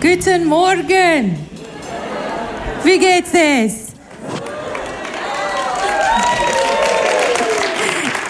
Guten Morgen. Wie geht's es?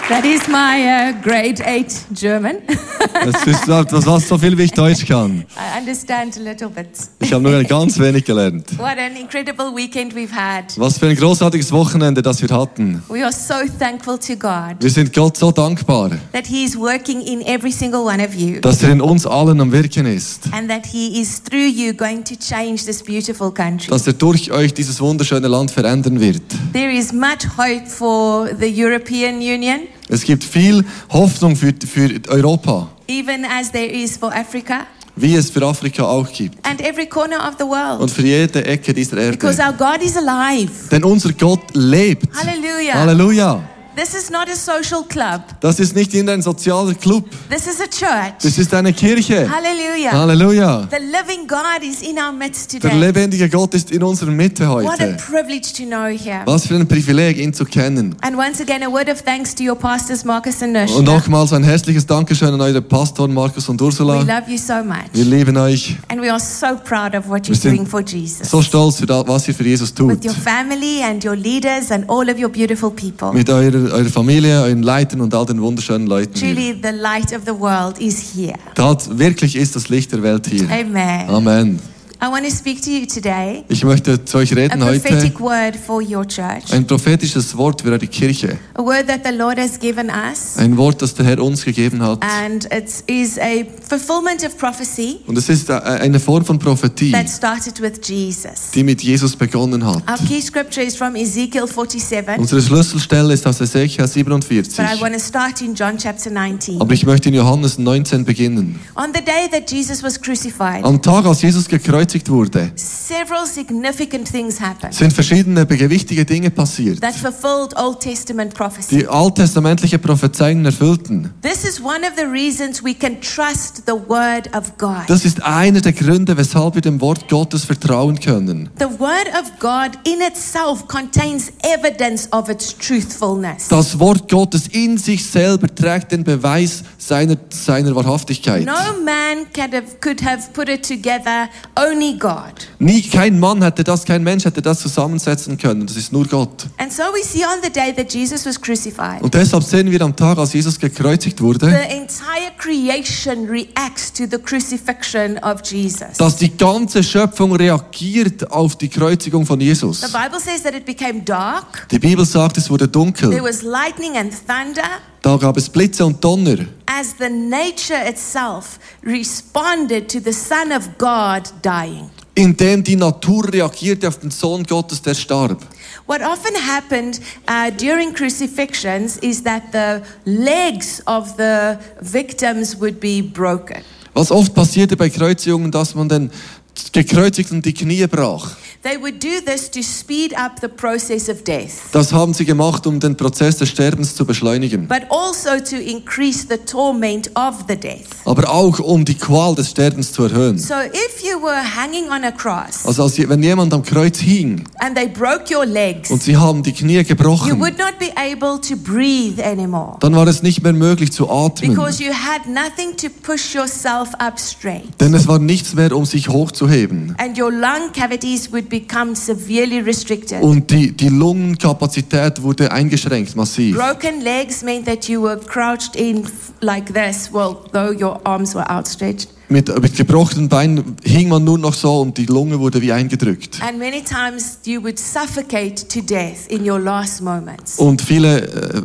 That is my uh, grade 8 German. Das ist das, was so viel wie ich Deutsch kann. I understand a little bit. Ich habe nur ganz wenig gelernt. What an incredible weekend we've had. Was für ein großartiges Wochenende, das wir hatten. We are so thankful to God Wir sind Gott so dankbar, that He is working in every single one of you dass er in uns allen am Wirken ist. and that He is through you going to change this beautiful country. Dass er durch euch dieses wunderschöne Land verändern wird. There is much hope for the European Union, Es gibt viel Hoffnung für, für Europa, even as there is for Africa wie es für Afrika auch gibt. and every corner of the world. Und für jede Ecke dieser Because Erde. our God is alive. Denn unser Gott lebt. Hallelujah. Halleluja. This is not a social club. Das ist nicht irgendein sozialer Club. This is a church. Das ist eine Kirche. Hallelujah. Halleluja. The living God is in our midst Der today. lebendige Gott ist in unserer Mitte What a heute. privilege to know Him. Was für ein Privileg, ihn zu kennen. And once again, a word of thanks to your pastors, Marcus and Und nochmals ein herzliches Dankeschön an eure Pastoren Markus und We Ursula. love you so Wir much. lieben euch. And we are so proud of what Wir you're doing sind for Jesus. so stolz für das, was ihr für Jesus tut. With your family and your leaders and all of your beautiful people. Mit eurer, eurer Familie, euren Leitern und all den wunderschönen Leuten hier. Truly, the light of the world is here. Tat, wirklich ist das Licht der Welt hier. Amen. Amen. I want to speak to you today Ich möchte zu euch a reden heute. prophetic word for your church. Ein prophetisches Wort für eure Kirche. A word that the Lord has given us. Ein Wort, das der Herr uns gegeben hat. And it is a fulfillment of prophecy Und es ist äh, eine Form von Prophetie, that started with Jesus. die mit Jesus begonnen hat. Our key scripture is from Ezekiel 47, Unsere Schlüsselstelle ist aus Ezekiel 47. but I want to start in John chapter 19. Aber ich möchte in Johannes 19 beginnen. On the day that Jesus was crucified, Am Tag, als Jesus gekreuzigt wurde, several significant things happened sind verschiedene gewichtige Dinge passiert, that fulfilled Old Testament prophecy. die alttestamentliche Prophezeiungen erfüllten. Das ist einer der Gründe, weshalb wir dem Wort Gottes vertrauen können. The word of God in itself contains evidence of its truthfulness. Das Wort Gottes in sich selber trägt den Beweis seiner, seiner Wahrhaftigkeit. No man could have, could have put it together, only God. Nie, kein Mann hätte das, kein Mensch hätte das zusammensetzen können. Das ist nur Gott. And so we see on the day that Jesus was crucified, Und deshalb sehen wir am Tag, als Jesus gekreuzigt wurde, the entire creation reacts to the crucifixion of Jesus. dass die ganze Schöpfung reagiert auf die Kreuzigung von Jesus. The Bible says that it became dark, Die Bibel sagt, es wurde there dunkel. was lightning and thunder, Da gab es Blitze und Donner. as the nature itself responded to the Son of God dying. indem die Natur reagierte auf den Sohn Gottes, der starb. What often happened uh, during crucifixions is that the legs of the victims would be broken. Was oft passierte bei Kreuzigungen, dass man den Gekreuzigten die Knie brach. They would do this to speed up the process of death, Das haben sie gemacht, um den Prozess des Sterbens zu beschleunigen. but also to increase the torment of the death. Aber auch, um die Qual des Sterbens zu erhöhen. So if you were hanging on a cross Also als, wenn jemand am Kreuz hing and they broke your legs, und sie haben die Knie you gebrochen, would not be able to breathe anymore dann war es nicht mehr möglich zu atmen. because you had nothing to push yourself up straight. Denn es war nichts mehr, um sich hochzuheben. And your lung cavities would become severely restricted. Und die, die Lungenkapazität wurde eingeschränkt, massiv. Broken legs meant that you were crouched in like this, well, though your arms were outstretched. Mit, mit gebrochenen Beinen hing man nur noch so und die Lunge wurde wie eingedrückt. And many times you would suffocate to death in your last moments. Und viele äh,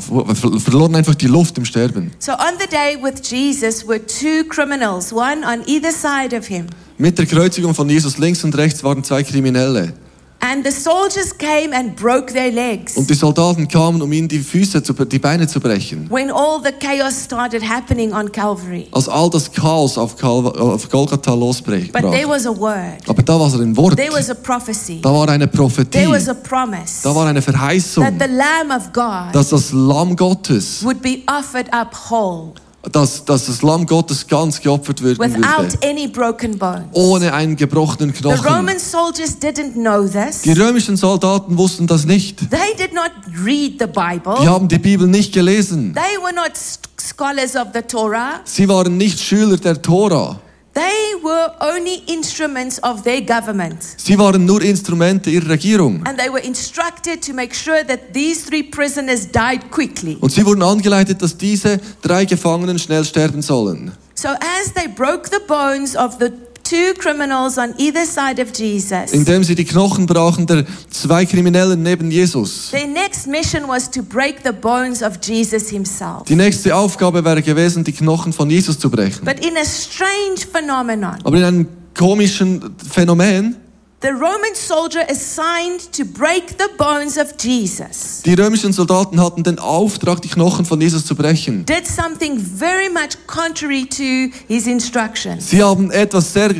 ver- verloren einfach die Luft im Sterben. So on the day with Jesus were two criminals, one on either side of him. Mit der Kreuzigung von Jesus links und rechts waren zwei Kriminelle. And the soldiers came and broke their legs. Und die Soldaten kamen, um ihnen die Füße, zu, die Beine zu brechen. When all the chaos started happening on Calvary. Als all das Chaos auf, Calva, auf Golgatha losbrach. But there was a word. Aber da war ein Wort. There was a prophecy. Da war eine Prophetie. There was a promise Da war eine that Verheißung, the Lamb of God dass das Lamm Gottes, would be offered up whole dass, dass das Lamm Gottes ganz geopfert werden without würde. any broken bones. Ohne einen gebrochenen The Knochen. Roman soldiers didn't know this. Die römischen Soldaten wussten das nicht. They did not read the Die Bible. haben die Bibel nicht gelesen. They were not scholars of the Torah. Sie waren nicht Schüler der Tora. They were only instruments of their government. Sie waren nur Instrumente ihrer Regierung. And they were instructed to make sure that these three prisoners died quickly. Und sie wurden angeleitet, dass diese drei Gefangenen schnell sterben sollen. So as they broke the bones of the two criminals on either side of Jesus, Indem sie die Knochen brachen der zwei Kriminellen neben Jesus. their next mission was to break the bones of Jesus himself. Die nächste Aufgabe wäre gewesen, die Knochen von Jesus zu brechen. But in a strange phenomenon, Aber in einem komischen Phänomen, the Roman soldier assigned to break the bones of Jesus die römischen Soldaten hatten den Auftrag, die Knochen von Jesus zu brechen. did something very much contrary to his instructions. Sie haben etwas sehr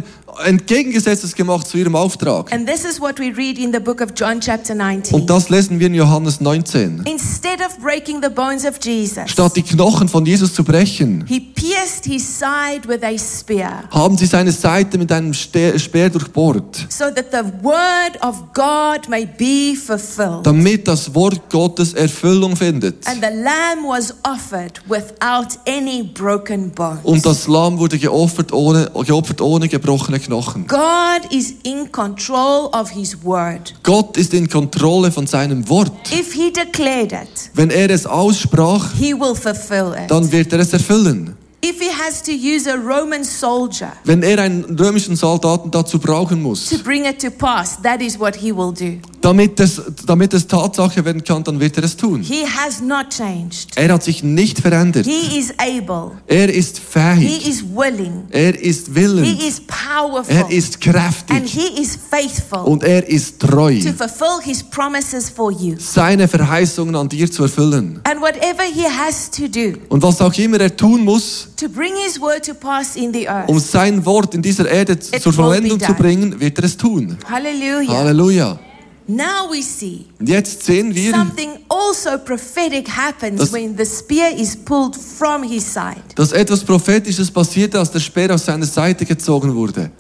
entgegengesetztes gemacht zu ihrem Auftrag. And this is what we read in the book of John, chapter 19. Und das lesen wir in Johannes 19. Instead of breaking the bones of Jesus, Statt die Knochen von Jesus zu brechen, he pierced his side with a spear haben sie seine Seite mit einem Speer durchbohrt, so that the word of God may be fulfilled. damit das Wort Gottes Erfüllung findet. And the lamb was offered without any broken bones. Und das Lamm wurde geopfert ohne, geopfert ohne gebrochene Knochen. God is in control of his word. Gott ist in Kontrolle von seinem Wort. If he declared it, Wenn er es aussprach, he will fulfill it. dann wird er es erfüllen. If he has to use a Roman soldier Wenn er einen römischen Soldaten dazu brauchen muss, to bring it to pass, that is what he will do. damit es, damit es Tatsache werden kann, dann wird er es tun. He has not changed. Er hat sich nicht verändert. He is able. Er ist He fähig. is willing. Er ist He willens. is powerful. Er ist and kräftig. he is faithful Und er ist treu, to fulfill his promises for you. seine Verheißungen an dir zu erfüllen. And whatever he has to do Und was auch immer er tun muss, to bring his word to pass in the earth. um sein Wort in dieser Erde zur Verwendung zu bringen, wird er es tun. Hallelujah. Halleluja. Now we see jetzt sehen wir, something also prophetic happens Das- when the spear is pulled from his side. dass etwas Prophetisches passierte, als der Speer aus seiner Seite gezogen wurde.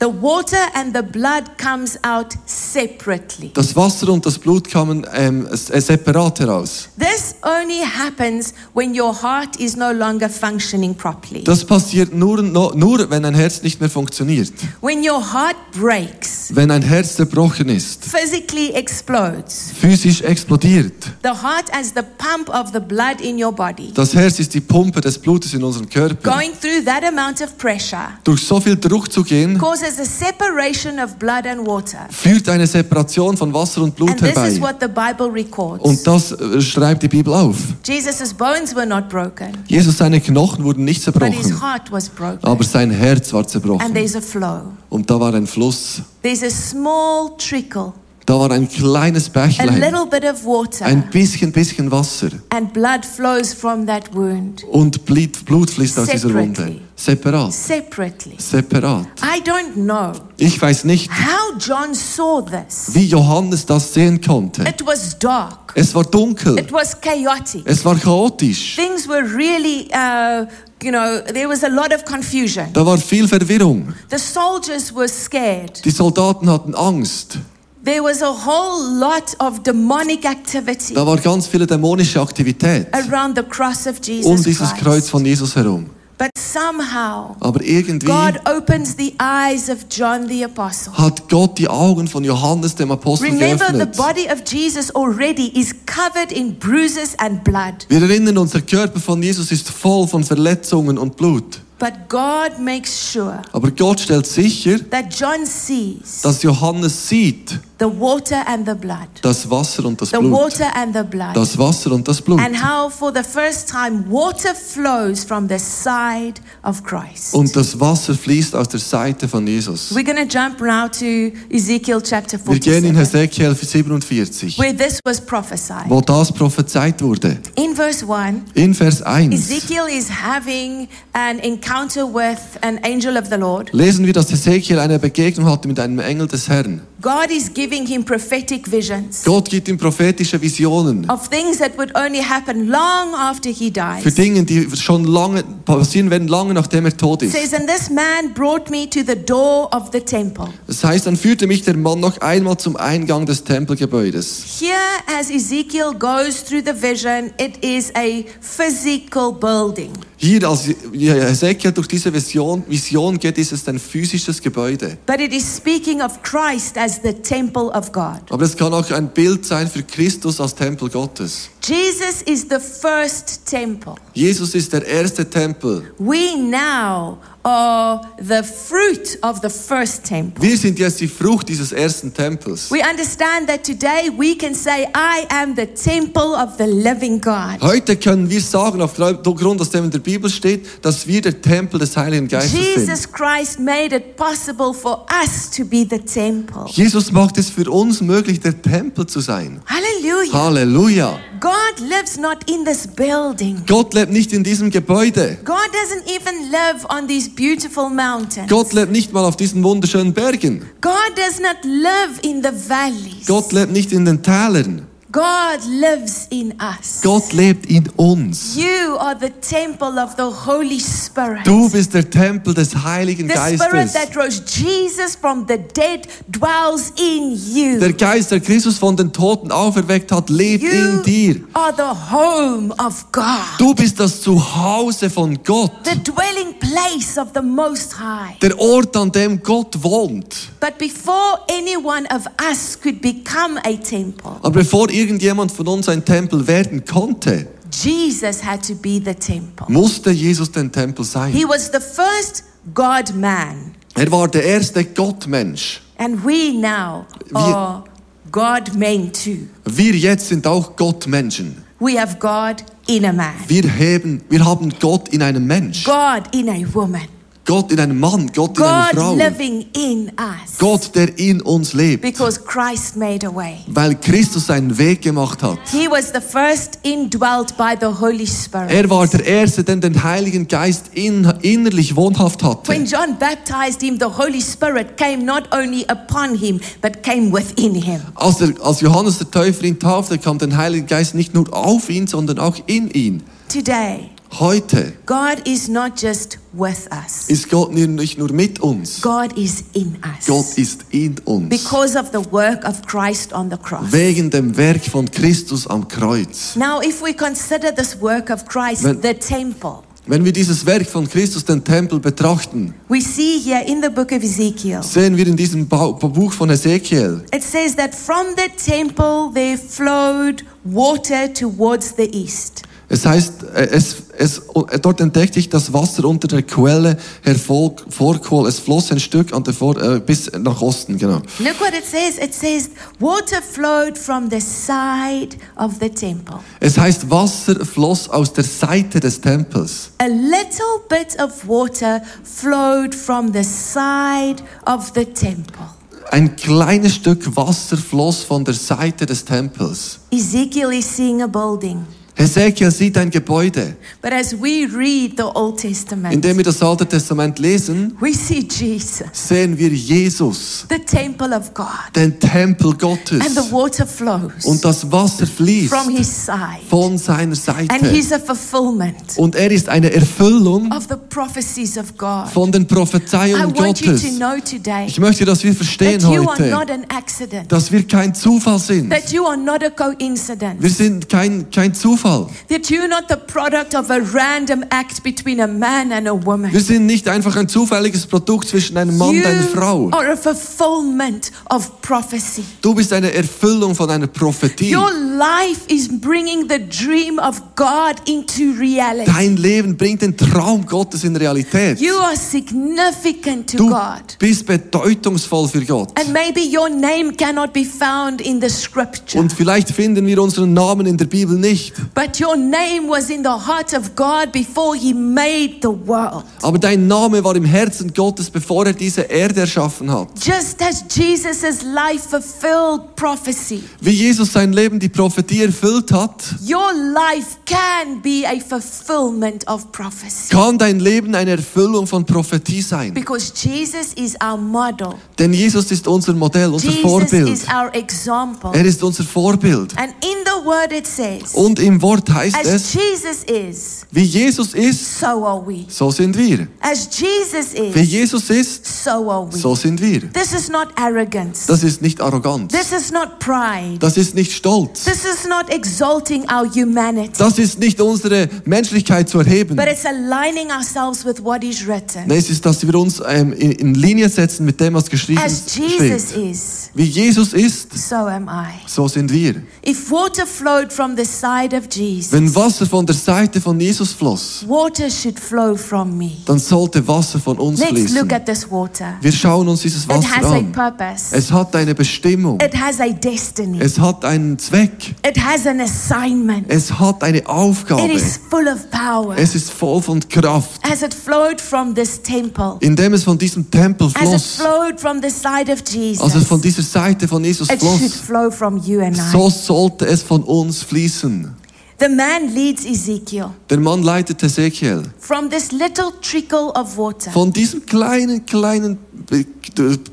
The water and the blood comes out separately. Das Wasser und das Blut kamen ähm, äh, separat heraus. This only happens when your heart is no longer functioning properly. Das passiert nur, nur, wenn ein Herz nicht mehr funktioniert. When your heart breaks, Wenn ein Herz zerbrochen ist, physically explodes. physisch explodiert. The heart as the pump of the blood in your body. Das Herz ist die Pumpe des Blutes in unserem Körper. Going through that amount of pressure Durch so viel Druck zu gehen, causes a separation of blood and water. führt eine Separation von Wasser und Blut And this is herbei. what the Bible records. Und das äh, schreibt die Bibel auf. Jesus' bones were not broken, Jesus, seine Knochen wurden nicht but his zerbrochen, heart was broken. aber sein Herz war And zerbrochen. there's a flow. Und da war ein Fluss, There's a small trickle, da war ein kleines a Bächlein, little bit of water, ein bisschen, bisschen Wasser. and blood flows from that wound Und Blut, Blut fließt aus dieser Wunde. Separat. separately. Separat. I don't know Ich weiß nicht, how John saw this. wie Johannes das sehen konnte. It was dark, Es war dunkel. it was chaotic. Es war chaotisch. Things were really, uh, you know, there was a lot of confusion. Da war viel Verwirrung. The soldiers were scared. Die Soldaten hatten Angst. There was a whole lot of demonic activity Da war ganz viele dämonische Aktivität around the cross of um Jesus dieses Kreuz Christ. von Jesus herum. But somehow, Aber irgendwie God opens the eyes of John the Apostle. hat Gott die Augen von Johannes dem Apostel Remember, the geöffnet. body of Jesus already is covered in bruises and blood. Wir erinnern uns, der Körper von Jesus ist voll von Verletzungen und Blut. But God makes sure Aber Gott stellt sicher, that John sees dass Johannes sieht the water and the blood. das Wasser und das The Blut. water and the blood. Das Wasser und das Blut. And how, for the first time, water flows from the side of Christ. Und das Wasser fließt aus der Seite von Jesus. We're going to jump now to Ezekiel chapter Wir gehen in 47, Hesekiel 47, where this was prophesied. wo das prophezeit wurde. In verse 1, In Vers 1 Ezekiel is having an encounter with an angel of the Lord. lesen wir, dass Hesekiel eine Begegnung hatte mit einem Engel des Herrn. God is giving him prophetic visions Gott gibt ihm prophetische Visionen of things that would only happen long after he dies. für. Dinge, die schon lange passieren werden, lange nachdem er tot ist. says, And this man brought me to the door of the temple. Das heißt, dann führte mich der Mann noch einmal zum Eingang des Tempelgebäudes. Here, as Ezekiel goes through the vision, it is a physical building. Hier, als Hesekiel durch diese Vision, Vision geht, ist es ein physisches Gebäude. But it is speaking of Christ as the temple of God. Aber es kann auch ein Bild sein für Christus als Tempel Gottes. Jesus is the first temple. Jesus ist der erste Tempel. We now are the fruit of the first temple. Wir sind jetzt die Frucht dieses ersten Tempels. We understand that today we can say, I am the temple of the living God. Heute können wir sagen, aufgrund aus dem in der Bibel steht, dass wir der Tempel des Heiligen Geistes sind. Jesus Christ made it possible for us to be the temple. Jesus macht es für uns möglich, der Tempel zu sein. Hallelujah. Halleluja. God lives not in this building. Gott lebt nicht in diesem Gebäude. God doesn't even live on these beautiful mountains. Gott lebt nicht mal auf diesen wunderschönen Bergen. God does not live in the valleys. Gott lebt nicht in den Tälern. God lives in us. Gott lebt in uns. You are the temple of the Holy Spirit. Du bist der Tempel des Heiligen the Spirit that rose Jesus from the dead dwells in you. Der Geist, der Christus von den Toten auferweckt hat, lebt you in dir. are the home of God. Du bist das Zuhause von Gott. the dwelling place of the Most High. Der Ort, an dem Gott wohnt. But before any one of us could become a temple, Aber bevor irgendjemand von uns ein Tempel werden konnte, Jesus had to be the temple. musste Jesus den Tempel sein. He was the first God man. Er war der erste Gottmensch. And we now are God men too. Wir jetzt sind auch Gottmenschen. We have God in a man, Wir, heben, wir haben Gott in einem Mensch. God in a woman, Gott in einem Mann, Gott in einer God Frau. living in us. Gott, der in uns lebt. Because Christ made a way. Weil Christus einen Weg gemacht hat. He was the first indwelt by the Holy Spirit. Er war der Erste, der den Heiligen Geist in, innerlich wohnhaft When hatte. John baptized him, the Holy Spirit came not only upon him, but came within him. Als, der, als Johannes der Täufer ihn taufte, kam der Heilige Geist nicht nur auf ihn, sondern auch in ihn. Today, Heute God is not just with us, ist Gott nicht nur mit uns. God is in us. Gott ist in uns. Because of the work of Christ on the cross. Wegen dem Werk von Christus am Kreuz. Now, if we consider this work of Christ, Wenn- the temple, Wenn wir dieses Werk von Christus, den Tempel, betrachten, we see here in the book of Ezekiel, sehen wir in diesem Buch von Ezekiel, it says that from the temple there flowed water towards the east. Es heißt, äh, es, es, äh, dort entdeckte ich das Wasser unter der Quelle hervorquoll. Es floss ein Stück an der Vor, äh, bis nach Osten, genau. Look what it says. It says, water flowed from the side of the temple. Es heißt, Wasser floss aus der Seite des Tempels. A little bit of water flowed from the side of the temple. Ein kleines Stück Wasser floss von der Seite des Tempels. Ezekiel is seeing a building. Hesekiel sieht ein Gebäude. But as we read the Old Testament, Indem wir das Alte Testament lesen, we see Jesus, sehen wir Jesus, the temple of God, den Tempel Gottes. and the water flows Und das Wasser fließt from his side. von seiner And Seite. he's a fulfillment Und er ist eine Erfüllung of the prophecies of God. von den I Prophezeiungen want you Gottes. to know today Ich möchte, dass wir verstehen that you are heute, not an accident, dass wir kein Zufall sind. that you are not a coincidence. Wir sind kein, kein Zufall. That you're not the product of a random act between a man and a woman. Wir sind nicht einfach ein zufälliges Produkt zwischen einem Mann und einer Frau. You are a fulfillment of prophecy. Du bist eine Erfüllung von einer Prophetie. Your life is bringing the dream of God into reality. Dein Leben bringt den Traum Gottes in Realität. You are significant to Du God. bist bedeutungsvoll für Gott. And maybe your name cannot be found in the scripture. Und vielleicht finden wir unseren Namen in der Bibel nicht. But your name was in the heart of God before He made the world. Aber dein Name war im Herzen Gottes, bevor er diese Erde erschaffen hat. Just as Jesus' life fulfilled prophecy, Wie Jesus sein Leben die Prophetie erfüllt hat, your life can be a fulfillment of prophecy. kann dein Leben eine Erfüllung von Prophetie sein. Because Jesus is our model. Denn Jesus ist unser Modell, unser Jesus Vorbild. is our example. Er ist unser Vorbild. And in the word it says Und im Wort heißt As es, Jesus is, wie Jesus ist, so are we. so sind wir. As Jesus Wie is, Jesus ist, so are we. so sind wir. This is not arrogance. Das ist nicht Arroganz. This is not pride. Das ist nicht Stolz. This is not exalting our humanity. Das ist nicht unsere Menschlichkeit zu erheben. But it's aligning ourselves with what is written. Nein, es ist, dass wir uns ähm, in, in Linie setzen mit dem, was geschrieben As Jesus steht. is, Wie Jesus ist, so am I. so sind wir. If water flowed from the side of Jesus, Wenn Wasser von der Seite von Jesus floss, water should flow from me. dann sollte Wasser von uns Let's fließen. look at this water. Wir schauen uns dieses It has Wasser a an. purpose. Es hat eine Bestimmung. It has a destiny. Es hat einen Zweck. It has an assignment. Es hat eine It Aufgabe. is full of power. Es ist voll von Kraft. As it flowed from this temple, Indem es von diesem Tempel as it floss, flowed from the side of Jesus, als es von dieser Seite von Jesus it should floss, flow from you and I. so sollte es von uns fließen. The man leads Ezekiel Der Mann leitet Ezekiel from this little trickle of water, von diesem kleinen, kleinen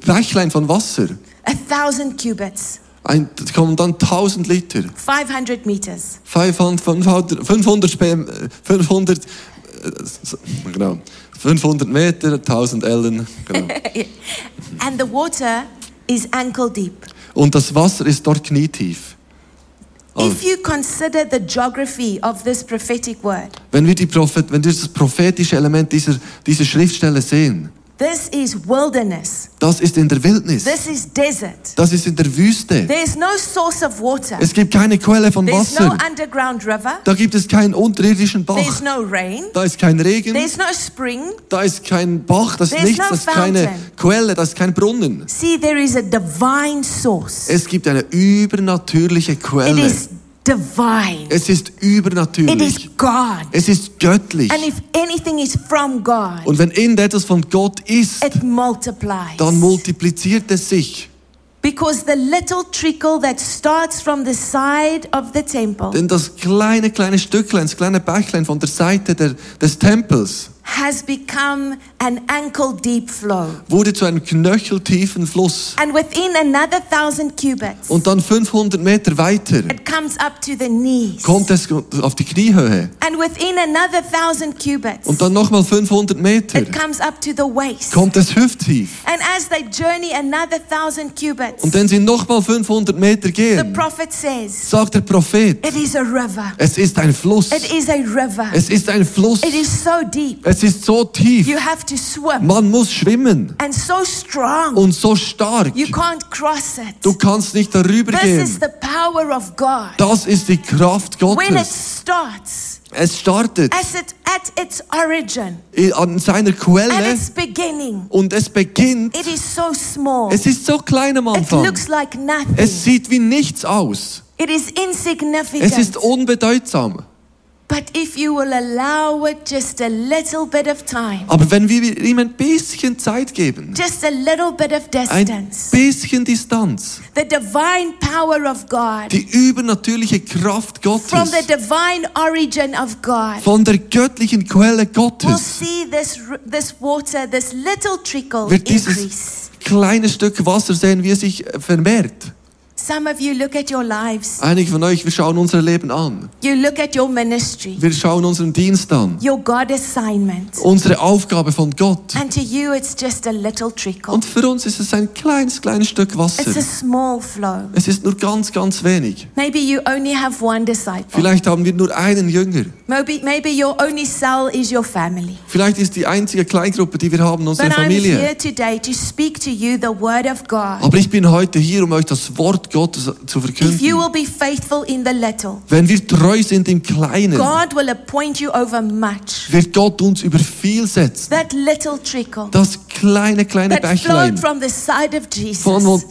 Bächlein von Wasser. a thousand cubits, Ein, kommen dann 1000 Liter. 500 meters. 500, 500, 500, Spe- 500, äh, so- genau, 500 Meter, 1000 Ellen. Genau. And the water is ankle deep. Und das Wasser ist dort knietief. If you consider the geography of this prophetic word, Wenn wir, die Prophet, wenn wir das prophetische Element dieser, dieser Schriftstelle sehen, this is wilderness. das ist in der Wildnis. This is desert. Das ist in der Wüste. There's no source of water. Es gibt keine Quelle von There's no Wasser. underground river. Da gibt es keinen unterirdischen There's Bach. no rain. Da ist kein Regen. There's no spring. Da ist kein Bach. Das ist nichts. no Das ist keine fountain. Quelle. Das ist kein Brunnen. See, there is a divine source. Es gibt eine übernatürliche It Quelle. is divine. Es ist It übernatürlich. is God. Es ist göttlich. And if anything is from God, Und wenn irgendetwas von Gott ist, it multiplies. dann multipliziert es sich. Because the little trickle that starts from the side of the temple Denn das kleine, kleine Stücklein, das kleine Bächlein von der Seite der, des Tempels has become an ankle deep flow. wurde zu einem knöcheltiefen Fluss. And within another thousand cubits, Und dann 500 Meter weiter it comes up to the knees. kommt es auf die Kniehöhe. And within another thousand cubits, Und dann nochmal 500 Meter it comes up to the waist. kommt es hüfttief. And as they journey another thousand cubits, Und wenn sie nochmal 500 Meter gehen. the prophet says, sagt der Prophet, It is a river. es ist ein Fluss. It is a river. Es ist ein Fluss. It is so deep. Es ist so tief. You have to swim. Man muss schwimmen. And so strong. Und so stark. You can't cross it. Du kannst nicht darüber This is gehen. the power of God. Das ist die Kraft When it Gottes. starts, Es startet as it at its origin, an seiner at Quelle its beginning, und es beginnt. it is so small. Es ist so klein am It Anfang. looks like nothing. Es sieht wie nichts aus. It is Es insignificant. ist unbedeutsam. Aber wenn wir ihm ein bisschen Zeit geben, just a little bit of ein distance, bisschen Distanz, the divine power of God, die übernatürliche Kraft from Gottes, the divine origin of God, von der göttlichen Quelle Gottes, see this, this water, this little trickle wird dieses increase. kleine Stück Wasser sehen, wie es sich vermehrt. Some of you look at your lives, Einige von euch, wir schauen unser Leben an. you look at your ministry, Wir schauen unseren Dienst an. your God assignment, Unsere Aufgabe von Gott. and to you it's just a little trickle. Und für uns ist es ein kleines, kleines Stück Wasser. It's a small flow. Es ist nur ganz, ganz wenig. Maybe you only have one disciple. Vielleicht haben wir nur einen Jünger. Maybe, maybe your only cell is your family. Vielleicht ist die einzige Kleingruppe, die wir haben, unsere Familie. here today to speak to you the word of God. Aber ich bin heute hier, um euch das Wort Gottes zu If you verkünden. will be faithful in the little, Wenn wir treu sind im Kleinen, God will appoint you over much. wird Gott uns über viel setzen. That little trickle Das kleine, kleine Bächlein, von,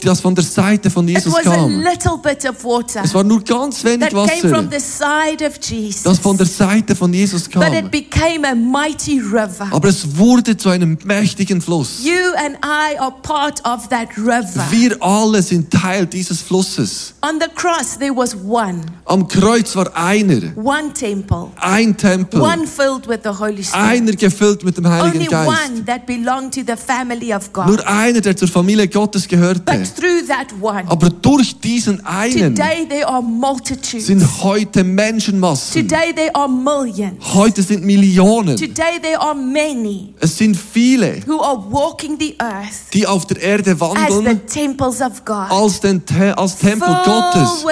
das von der Seite von It Jesus kam. little bit of water Es war nur ganz wenig that came from Wasser, the side of Jesus. das von der Seite von Jesus But kam. it became a mighty river. Aber es wurde zu einem mächtigen Fluss. You and I are part of that river. Wir alle sind Teil dieses Flusses. On the cross, there was one, Am Kreuz war einer, one temple, ein Tempel, one filled with the Holy Spirit. einer gefüllt mit dem Heiligen Only Geist. one that belonged to the family of God. Nur einer, der zur Familie Gottes gehörte. But through that one, Aber durch diesen einen today there are multitudes. sind heute Menschenmassen. Today there are millions. Heute sind Millionen. Today there are many Es sind viele, who are walking the earth die auf der Erde as the wandeln temples of God. als, den Te als Tempel Gottes.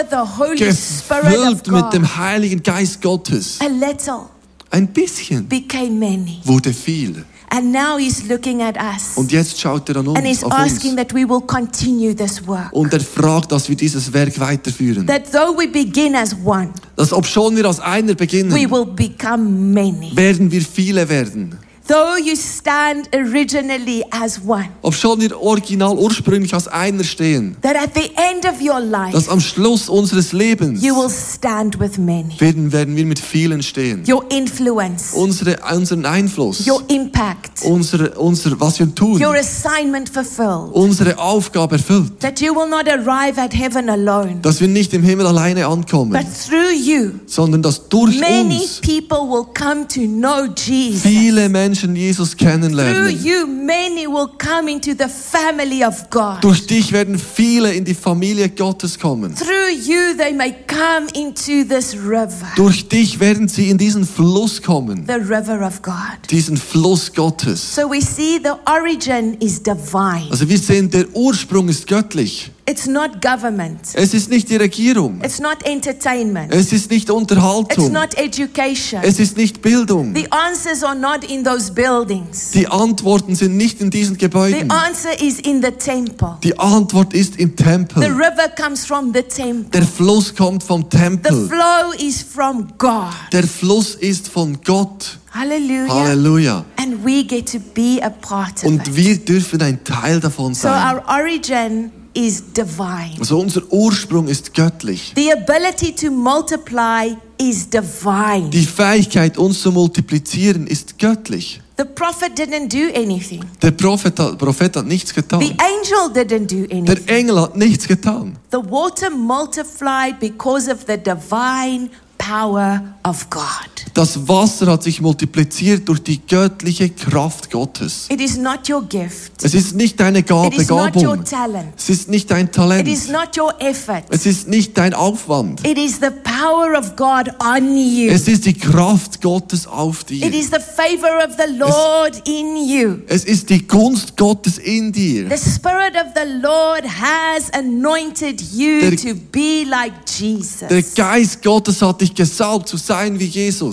Gefüllt mit dem Heiligen Geist Gottes. A little Ein bisschen became many. wurde viel. And now he's looking at us. Und jetzt schaut er an And he's uns, auf uns. asking that we will continue this work. Und er fragt, dass wir dieses Werk weiterführen. That though we begin as one, Dass obschon wir als einer we beginnen, will become many. werden wir viele werden. Though you stand originally as one, Obschon wir original ursprünglich als einer stehen. that at the end of your life, Dass am Schluss unseres Lebens you will stand with many. werden, werden wir mit vielen stehen. Your influence, Unsere, unseren Einfluss, your impact, unsere, unser, was wir tun, your assignment fulfilled. unsere Aufgabe erfüllt. That you will not arrive at heaven alone, Dass wir nicht im Himmel alleine ankommen, but through you, sondern dass durch many uns people will come to know Jesus. viele Menschen Jesus Through kennenlernen. you, many will come into the family of God. Durch dich werden viele in die Familie Gottes kommen. Through you, they may come into this river, Durch dich werden sie in diesen Fluss kommen, the river of God. diesen Fluss Gottes. So we see the origin is divine. Also wir sehen, der Ursprung ist göttlich. It's not government. Es ist nicht die Regierung. It's not entertainment. Es ist nicht It's Unterhaltung. not education. Es ist nicht Bildung. The answers are not in those buildings. Die Antworten sind nicht in diesen The Gebäuden. answer is in the temple. Die Antwort ist im The Tempel. river comes from the temple. Der Fluss kommt vom The Tempel. flow is from God. Der Fluss ist von Gott. Hallelujah. Halleluja. And we get to be a part of Und wir dürfen ein Teil davon So sein. our origin is divine. Also unser Ursprung ist göttlich. The ability to multiply is divine. Die Fähigkeit, uns zu multiplizieren, ist göttlich. The prophet didn't do anything. Der Prophet hat, Prophet hat nichts The getan. angel didn't do anything. Der Engel hat nichts getan. The water multiplied because of the divine power of God. Das Wasser hat sich multipliziert durch die göttliche Kraft Gottes. It is not your gift. Es ist nicht deine It Gabe, is not your Begabung. talent. Es ist nicht dein It is Talent. not your effort. Es ist nicht dein Aufwand. It is the power of God on you. Es ist die Kraft Gottes auf It dir. is the favor of the Lord in you. Es ist die Gunst Gottes in dir. The Spirit of the Lord has anointed you Der- to be like Der Jesus. Geist Gottes hat dich gesalbt zu sein wie Jesus.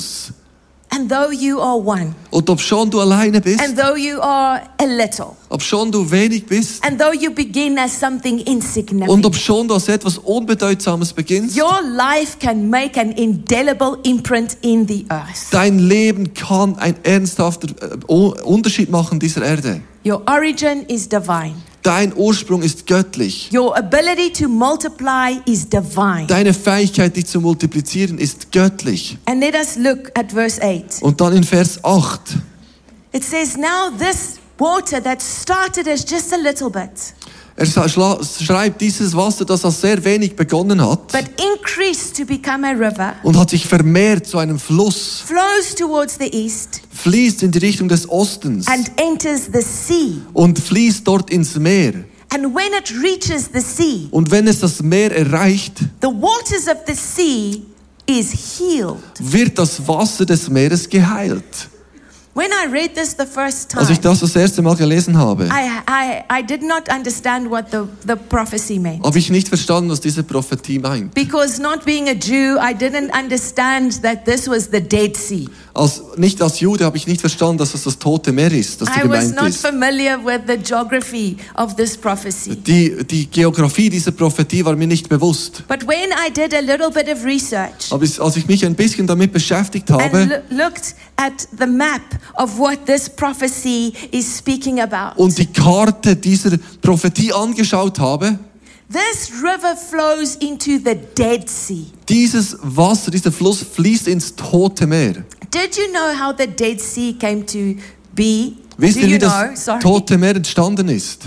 And though you are one, Und ob schon du alleine bist, and though you are a little, ob schon du wenig bist and though you begin as something und insignificant, ob schon du als etwas Unbedeutsames beginnst, your life can make an indelible imprint in the earth. dein Leben kann ein ernsthafter äh, Unterschied machen dieser Erde. Your origin is divine. Dein Ursprung ist göttlich. Your ability to multiply is divine. Deine Fähigkeit, dich zu multiplizieren, ist göttlich. And let us look at verse 8. Und dann in Vers 8. It says, Now this water that started as just a little bit, Er schreibt dieses Wasser, das als sehr wenig begonnen hat but increased to become a river, und hat sich vermehrt zu einem Fluss, flows towards the east, fließt in die Richtung des Ostens and enters the sea. und fließt dort ins Meer. And when it reaches the sea, Und wenn es das Meer erreicht, the waters of the sea is healed. wird das Wasser des Meeres geheilt. Als ich das das erste Mal gelesen habe, I, I, I did not understand what the, the prophecy meant. habe ich nicht verstanden, was diese Prophetie meint. Because not being a Jew, I didn't understand that this was the Dead Sea. Als, nicht als Jude habe ich nicht verstanden, dass es das Tote Meer ist, das I hier was not ist. familiar with the geography of this prophecy. Die, die Geografie dieser Prophetie war mir nicht bewusst. But when I did a little bit of research Aber als ich mich ein bisschen damit beschäftigt and habe loo- looked at the map of what this prophecy is speaking about, und die Karte dieser Prophetie angeschaut habe, this river flows into the Dead Sea. dieses Wasser, dieser Fluss fließt ins Tote Meer. Did you know how the Dead Sea came to be? Wisst Do ihr, you wie know? das Sorry. Tote Meer entstanden ist?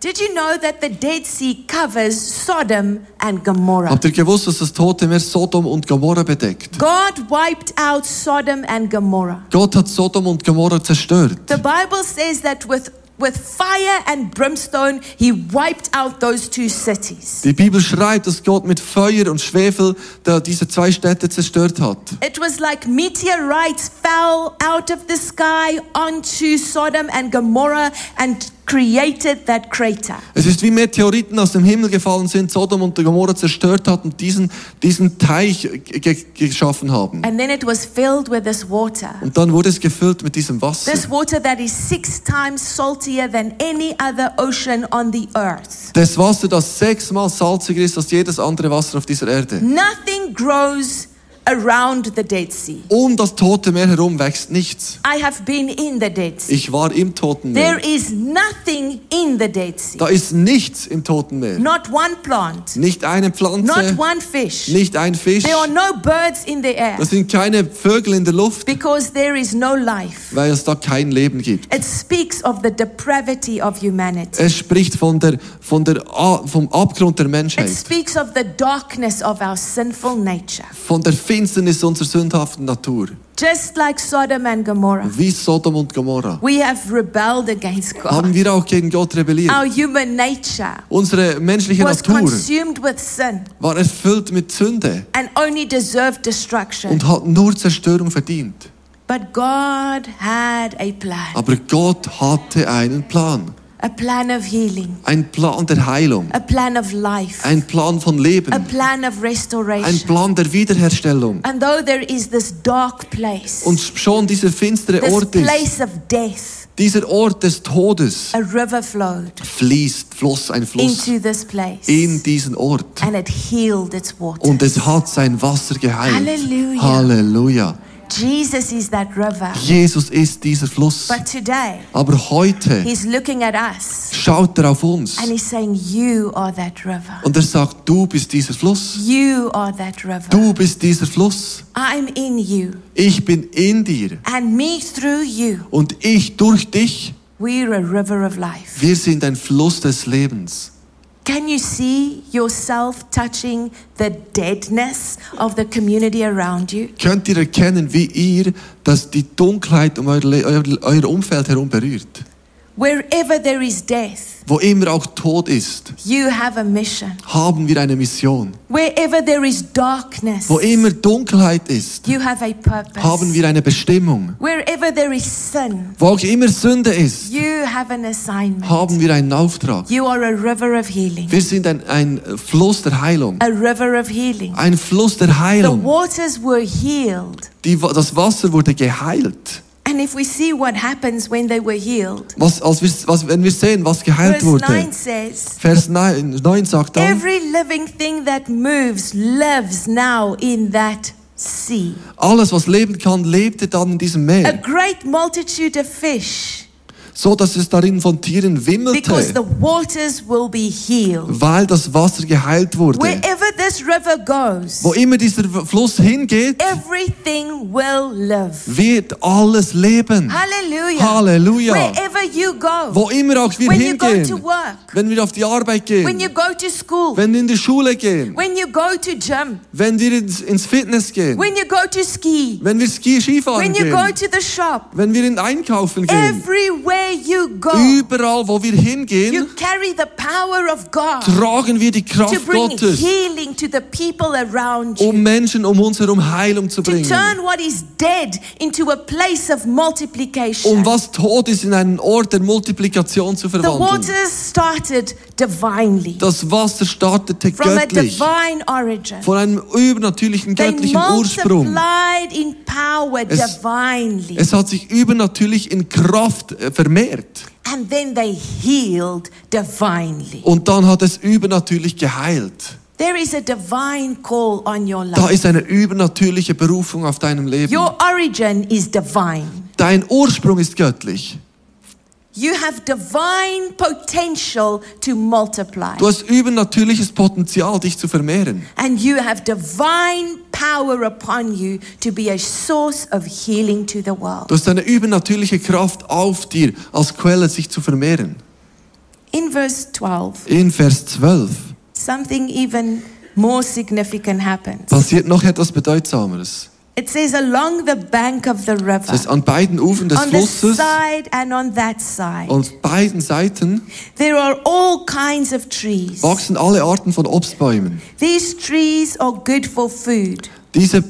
Did you know that the Dead Sea covers Sodom and Gomorrah? Habt ihr gewusst, dass das Tote Meer Sodom und Gomorra bedeckt? God wiped out Sodom and Gomorrah. Gott hat Sodom und Gomorra zerstört. The Bible says that with with fire and brimstone he wiped out those two cities. Die Bibel schreibt, dass Gott mit Feuer und Schwefel da diese zwei Städte zerstört hat. It was like meteorites fell out of the sky onto Sodom and Gomorrah and created that crater. Es ist wie Meteoriten aus dem Himmel gefallen sind, Sodom und Gomorra zerstört hat und diesen, diesen Teich ge geschaffen haben. And then it was filled with this water. Und dann wurde es gefüllt mit diesem Wasser. This water that is six times saltier than any other ocean on the earth. Das Wasser, das sechsmal salziger ist als jedes andere Wasser auf dieser Erde. Nothing grows around the Dead Sea. Um das Tote Meer herum wächst nichts. I have been in the Dead Sea. Ich war im Toten There Meer. is nothing in the Dead Sea. Da ist nichts im Toten Meer. Not one plant, Nicht eine not Pflanze, one fish. nicht ein Fisch. There are no birds in the air Das sind keine Vögel in der Luft, because there is no life. weil es da kein Leben gibt. It speaks of the depravity of humanity. Es spricht von der, von der, vom Abgrund der It Menschheit, speaks of the darkness of our sinful nature. von der Finsternis unserer sündhaften Natur, Just like Sodom and Gomorrah, wie Sodom und Gomorra. we have rebelled against Haben God. wir auch gegen Gott rebelliert. Our human nature Unsere menschliche was Natur consumed with sin war erfüllt mit Sünde and only deserved destruction. und hat nur Zerstörung verdient. But God had a plan, Aber Gott hatte einen Plan. A plan of healing, Ein Plan der Heilung. a plan of life, Ein Plan von a Leben. plan of Ein restoration. Plan der Wiederherstellung. And though there is this dark place, Und schon dieser finstere this Ort ist, place of death, dieser Ort des Todes, a river flowed fließt, floss ein Fluss into this place in diesen Ort. and it healed its water. Und es hat sein Wasser geheilt. Halleluja. Halleluja. Jesus is that river. Jesus ist dieser Fluss. But today, Aber heute he's looking at us schaut er auf uns and he's saying, You are that river. und er sagt, du bist dieser Fluss. You are that river. Du bist dieser Fluss. I'm in you. Ich bin in dir And me through you. und ich durch dich. We're a river of life. Wir sind ein Fluss des Lebens. Can you see yourself touching the deadness of the community around you? Könnt ihr erkennen, wie ihr dass die Dunkelheit um euer, euer, euer Umfeld herum berührt? Wherever there is death, Wo immer auch Tod ist, you have a mission. haben wir eine Mission. Wherever there is darkness, Wo immer Dunkelheit ist, you have a purpose. haben wir eine Bestimmung. Wherever there is sin, Wo auch immer Sünde ist, you have an assignment. haben wir einen Auftrag. You are a river of healing. Wir sind ein, ein Fluss der Heilung. A river of healing. Ein Fluss der The Heilung. waters were healed. Die, das Wasser wurde geheilt. And if we see what happens when they were healed, Was, als wir, was, wenn wir sehen, was geheilt verse wurde. 9 says, Vers 9, 9 sagt dann, Every living thing that moves lives now in that sea. alles was leben kann, lebte dann in diesem A great multitude of fish, So dass es darin von Tieren wimmelte, the waters will be healed. weil das Wasser geheilt wurde. Wherever this river goes, Wo immer dieser Fluss hingeht, everything will live. wird alles leben. Halleluja. Wherever you go, Wo immer auch wir when you go to hingehen, work, wenn wir auf die Arbeit when you gehen, go to school, wenn wir in die Schule gehen, when you go to gym, wenn wir ins, ins Fitness gehen, ski, wenn wir Ski Skifahren when you go gehen, to the shop, wenn wir in Einkaufen gehen, everywhere überall wo wir you hingehen, carry the power of God tragen wir die Kraft bring Gottes, healing to the people around you. um Menschen um uns herum Heilung zu To bringen. turn what is dead into a place of multiplication. Um was tot ist, in einen Ort der Multiplikation zu The verwandeln. waters started divinely Das Wasser startete from a göttlich, divine origin. von einem übernatürlichen göttlichen Ursprung. multiplied in power Es- divinely. Es hat sich übernatürlich in Kraft äh, vermehrt. and then they healed divinely. Und dann hat es übernatürlich geheilt. There is a divine call on your Da life. ist eine übernatürliche Berufung auf deinem Leben. Your origin is divine. Dein Ursprung ist göttlich. You have divine potential to multiply. Du hast übernatürliches Potenzial, dich zu vermehren. And you have divine power upon you to be a source of healing to the world. Du hast eine übernatürliche Kraft auf dir, als Quelle sich zu vermehren. In verse 12, In Vers 12 something even more significant happens. passiert noch etwas Bedeutsameres. It says, along the bank of the Das river, heißt, an beiden Ufern des on Flusses side and on that side, und beiden Seiten there are all kinds of trees. wachsen alle Arten von Obstbäumen. These trees are good for food. Diese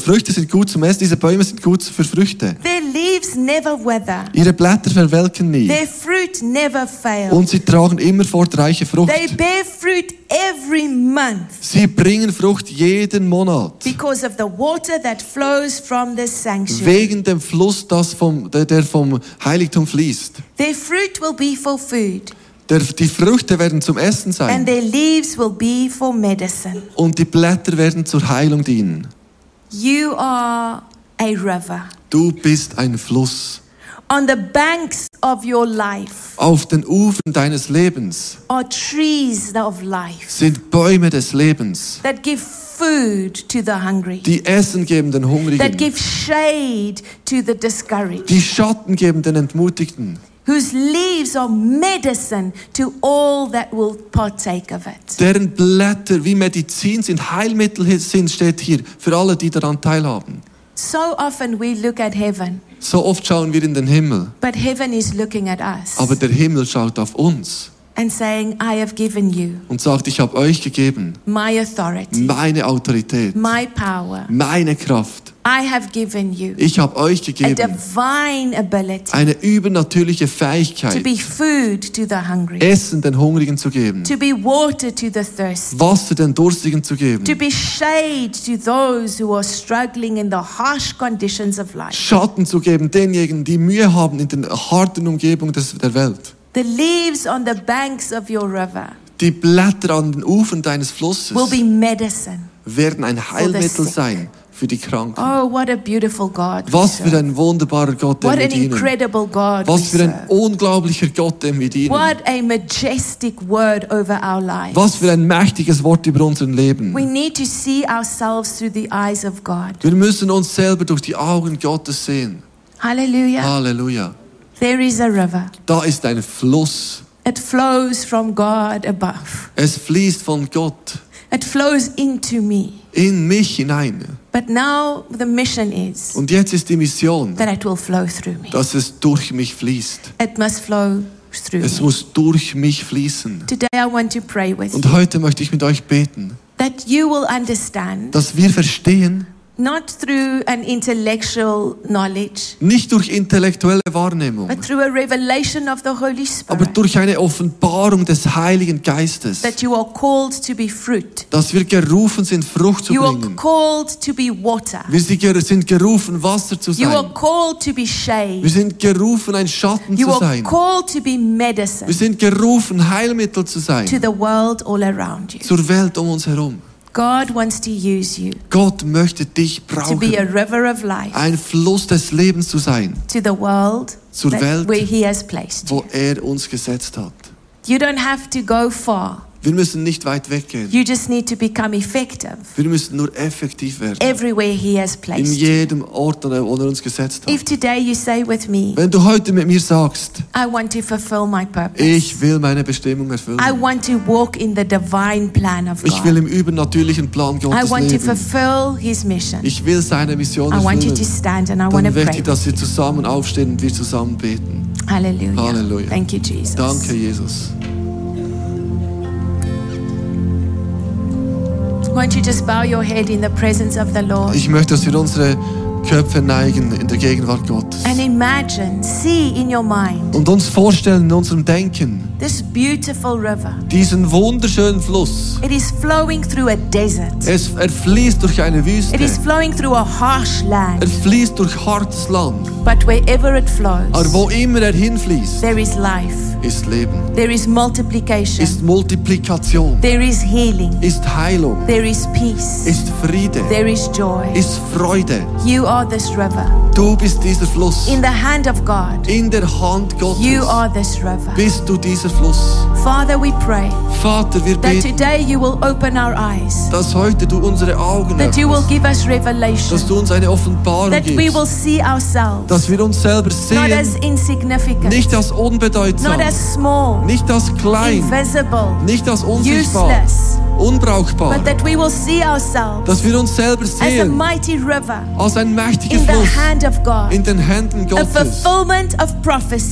Früchte sind gut zum Essen, diese Bäume sind gut für Früchte. Their leaves never wither. Ihre Blätter verwelken nie Their fruit never fails. und sie tragen immerfort reiche Frucht. They bear fruit every month Sie bringen Frucht jeden Monat. because of the water that flows from the sanctuary. Wegen dem Fluss, das vom, der, der vom Heiligtum fließt. Their fruit will be for food, Der, die Früchte werden zum Essen and sein their leaves will be for medicine. und die Blätter werden zur Heilung dienen. You are a river. Du bist ein Fluss. On the banks of your life Auf den Ufern deines Lebens are trees of life sind Bäume des Lebens, that give food to the hungry, die Essen geben den that Hungrigen, give shade to the discouraged, die Schatten geben den Entmutigten, whose leaves are medicine to all that will partake of it. deren Blätter wie Medizin sind, Heilmittel sind, steht hier für alle, die daran teilhaben. So often we look at heaven, So oft schauen wir in den Himmel, but heaven is looking at us aber der Himmel schaut auf uns and saying, I have given you und sagt, ich habe euch gegeben my authority, meine Autorität, my power. meine Kraft. I have given you Ich habe euch a gegeben divine ability eine übernatürliche to Fähigkeit, be food to the hungry, Essen den Hungrigen zu geben, to be water to the thirsty, Wasser den Durstigen zu geben, to be shade to those who are struggling in the harsh conditions of life. Schatten zu geben denjenigen, die Mühe haben in der harten Umgebung des, der Welt. The leaves on the banks of your river Die Blätter an den Ufern deines Flusses werden ein Heilmittel sein für die Kranken. Oh, what a beautiful God. we Was für ein wunderbarer Gott, What wir an dienen. incredible God. we Was für ein unglaublicher Gott, den wir dienen. What a majestic word over our lives. Was für ein mächtiges Wort über unser Leben. We need to see ourselves through the eyes of God. Wir müssen uns selber durch die Augen Gottes sehen. Hallelujah. Halleluja. There is a river. Da ist ein Fluss. It flows from God above. Es fließt von Gott It flows into me. in mich hinein. But now the mission is Und jetzt ist die Mission, that it will flow through me. dass es durch mich fließt. It must flow through Es me. muss durch mich fließen. Today I want to pray with Und heute möchte ich mit euch beten, that you will understand, dass wir verstehen, not through an intellectual knowledge, nicht durch intellektuelle Wahrnehmung, but through a revelation of the Holy aber Spirit, durch eine Offenbarung des Heiligen Geistes, that you are called to be fruit. dass wir gerufen sind, Frucht zu You are bringen. called to be water. Wir sind gerufen, Wasser zu You are sein. called to be Wir shade. sind gerufen, ein Schatten You zu are sein. called to be Wir medicine sind gerufen, Heilmittel zu to sein. the world all around you. Zur Welt um uns herum. God wants to use you Gott möchte dich brauchen. to be a river of life ein Fluss des Lebens zu sein, to the world Zur Welt. where He has placed you. wo er uns gesetzt hat. You don't have to go far. Wir müssen nicht weit weggehen. You just need to become effective Wir müssen nur effektiv werden. everywhere He has In placed you. jedem Ort, wo er uns gesetzt If hat. today you say with me, Wenn du heute mit mir sagst, I want to fulfill my purpose. ich will meine Bestimmung I erfüllen. want to walk in the divine plan of Ich will God. im übernatürlichen Plan I Gottes want to leben. fulfill His mission. Ich will seine Mission I want you to erfüllen. stand and I want Dann to möchte pray. dass wir zusammen aufstehen und wir zusammen beten. Hallelujah. Hallelujah. Thank you, Jesus. Danke, Jesus. Ich möchte, dass wir unsere Köpfe neigen in der Gegenwart Gottes. and imagine, see in your mind Und uns vorstellen in unserem Denken this beautiful river. diesen wunderschönen Fluss. It is flowing through a desert. Es, er fließt durch eine Wüste. It is flowing through a harsh Er land. fließt durch hartes Land. But wherever it flows, Aber wo immer er hinfließt, there is life. Ist Leben, There is multiplication. ist Multiplikation, There is healing. ist Heilung, There is peace. ist Friede, There is joy. ist Freude. You are this river. Du bist dieser Fluss. In the hand of God, In der Hand you Gottes are this river. bist du dieser Fluss. Father, we pray Vater, wir that beten, today you will open our eyes, dass heute du unsere Augen that you will öffnest, give us dass revelation, du uns eine Offenbarung that we will gibst, see ourselves dass wir uns selber not as sehen, insignificant, nicht als unbedeutsam, not as nicht als klein, invisible, nicht als unsichtbar, useless, unbrauchbar, but that we will see ourselves dass wir uns selber as a sehen mighty river als ein mächtiger in the Fluss hand of God, in den Händen a Gottes. fulfillment of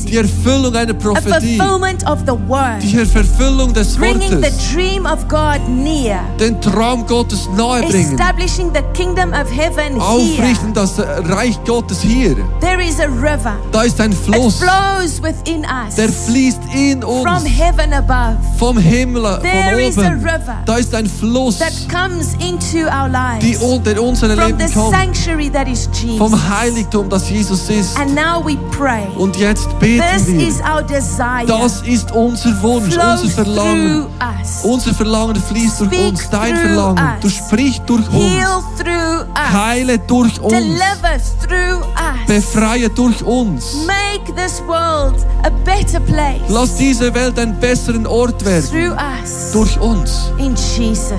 Die Erfüllung einer a Prophetie, fulfillment of the word, die Erfüllung des bringing the Wortes, dream of God near, den Traum Gottes nahebringen, establishing the kingdom of heaven here. aufrichten das Reich Gottes hier. There is a river. Da ist ein Fluss, flows within us. Der fließt in from uns heaven above. Vom Himmel, There von is a oben. Da ist ein Fluss, that comes into our die unter unsere Leben kommt, vom Heiligtum, das Jesus ist. And now we pray. Und jetzt beten This wir. is our desire. Das ist unser Wunsch, unser Verlangen. Unser Verlangen fließt durch uns, dein Verlangen. Du sprichst durch uns. Heile durch uns. Deliver through us. Befreie durch uns. Make this world a better place Lass diese Welt einen besseren Ort werden. through us. Durch uns. In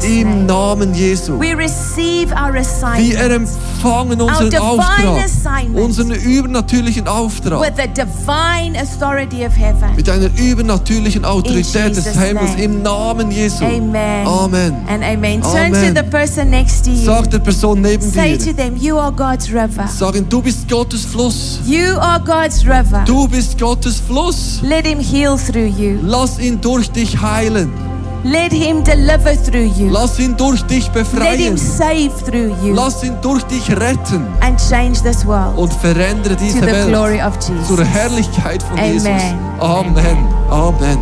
Im name. Namen Jesu. We receive our Wir assignment empfangen unseren Auftrag. assignment. Unseren übernatürlichen Auftrag. with the divine authority of heaven. Mit einer übernatürlichen Autorität des Himmels. name. Im Namen Jesu. Amen. Amen. And amen. Turn Amen. to the person next to you. Sag der Person neben Say to dir. them, You are God's river. Sag ihm, du bist Gottes Fluss. You are God's river. Du bist Gottes Fluss. Let Him heal through you. Lass ihn durch dich heilen. Let Him deliver through you. Lass ihn durch dich Let Him befreien. save through you. Lass ihn durch dich retten And change this world und verändere to diese the Welt glory of zur Jesus. Herrlichkeit von Amen. Jesus. Amen. Amen.